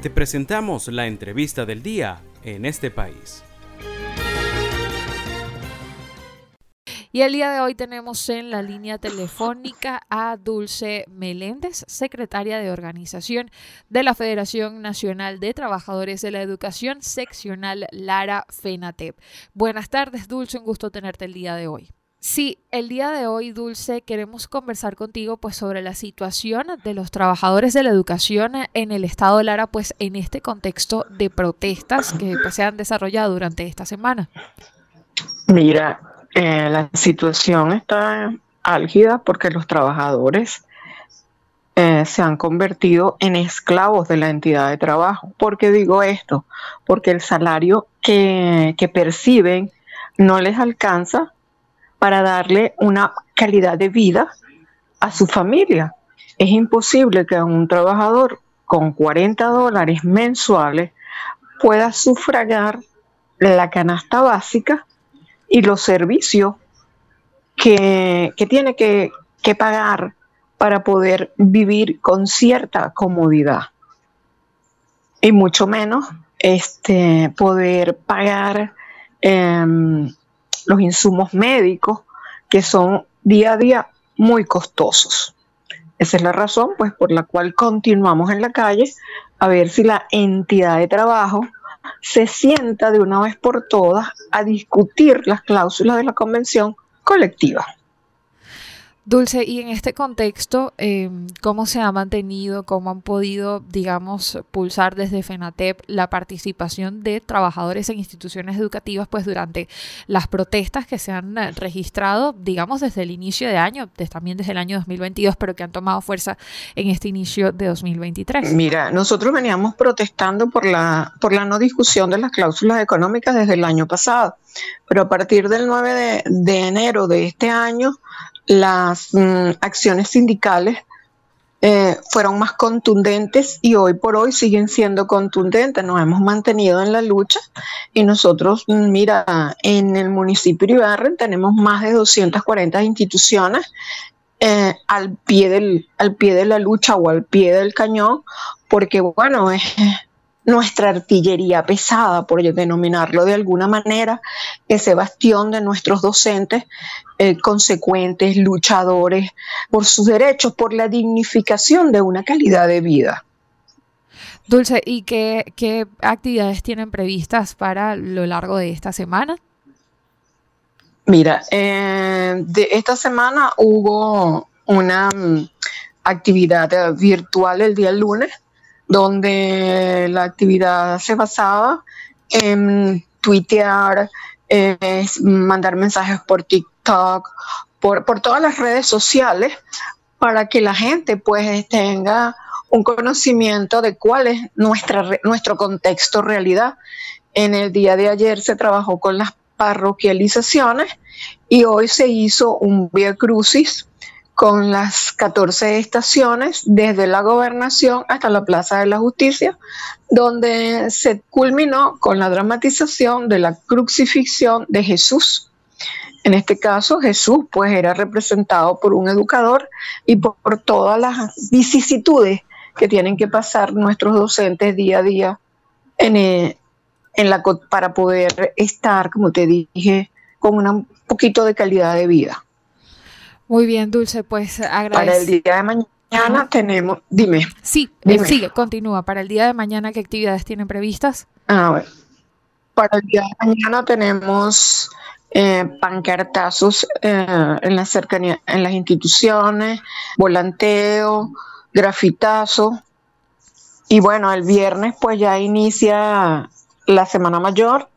Te presentamos la entrevista del día en este país. Y el día de hoy tenemos en la línea telefónica a Dulce Meléndez, secretaria de organización de la Federación Nacional de Trabajadores de la Educación, seccional Lara FENATEP. Buenas tardes, Dulce, un gusto tenerte el día de hoy. Sí, el día de hoy, Dulce, queremos conversar contigo pues sobre la situación de los trabajadores de la educación en el estado de Lara, pues en este contexto de protestas que pues, se han desarrollado durante esta semana. Mira, eh, la situación está álgida porque los trabajadores eh, se han convertido en esclavos de la entidad de trabajo. ¿Por qué digo esto? Porque el salario que, que perciben no les alcanza para darle una calidad de vida a su familia. Es imposible que un trabajador con 40 dólares mensuales pueda sufragar la canasta básica y los servicios que, tiene que, pagar para poder vivir con cierta comodidad. Y mucho menos este, poder pagar em, los insumos médicos que son día a día muy costosos. Esa es la razón pues, por la cual continuamos en la calle a ver si la entidad de trabajo se sienta de una vez por todas a discutir las cláusulas de la convención colectiva. Dulce, y en este contexto, em, ¿cómo se ha mantenido, cómo han podido, digamos, pulsar desde FENATEP la participación de trabajadores en instituciones educativas, pues durante las protestas que se han eh, registrado, digamos, desde el inicio de año, también desde el año 2022, pero que han tomado fuerza en este inicio de 2023? Mira, nosotros veníamos protestando por la, por la no discusión de las cláusulas económicas desde el año pasado, pero a partir del 9 de, de enero de este año, las mm, acciones sindicales eh, fueron más contundentes y hoy por hoy siguen siendo contundentes. Nos hemos mantenido en la lucha y nosotros, mm, mira, en el municipio de Ibarren tenemos más de 240 instituciones eh, al, pie del, al pie de la lucha o al pie del cañón, porque bueno, es, nuestra artillería pesada, por denominarlo de alguna manera, ese bastión de nuestros docentes eh, consecuentes, luchadores por sus derechos, por la dignificación de una calidad de vida. Dulce, ¿y qué, qué actividades tienen previstas para lo largo de esta semana? Mira, eh, de esta semana hubo una mm, actividad virtual el día lunes donde la actividad se basaba en tuitear, mandar mensajes por TikTok, por, todas las redes sociales, para que la gente pues tenga un conocimiento de cuál es nuestra, nuestro contexto realidad. En el día de ayer se trabajó con las parroquializaciones y hoy se hizo un Via Crucis con las 14 estaciones desde la gobernación hasta la Plaza de la Justicia, donde se culminó con la dramatización de la crucifixión de Jesús. En este caso, Jesús pues era representado por un educador y por, todas las vicisitudes que tienen que pasar nuestros docentes día a día en, eh, en la, para poder estar, como te dije, con un poquito de calidad de vida. Muy bien, Dulce, pues agradezco. Para el día de mañana tenemos, dime. Sí, eh, sigue, continúa. Para el día de mañana, ¿qué actividades tienen previstas? Ah, bueno. Para el día de mañana tenemos eh, pancartazos eh, en la cercanía, en las instituciones, volanteo, grafitazo. Y bueno, el viernes pues ya inicia la Semana Mayor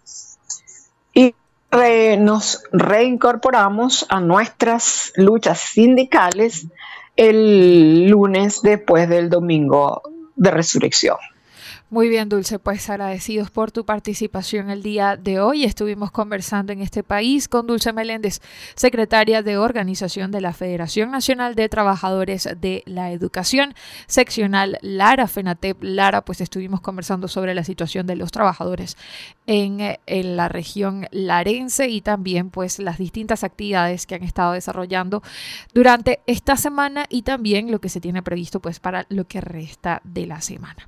nos reincorporamos a nuestras luchas sindicales el lunes después del domingo de resurrección. Muy bien, Dulce, pues agradecidos por tu participación el día de hoy. Estuvimos conversando en este país con Dulce Meléndez, secretaria de organización de la Federación Nacional de Trabajadores de la Educación, seccional Lara, FENATEP Lara, pues estuvimos conversando sobre la situación de los trabajadores en, en la región larense y también pues las distintas actividades que han estado desarrollando durante esta semana y también lo que se tiene previsto pues para lo que resta de la semana.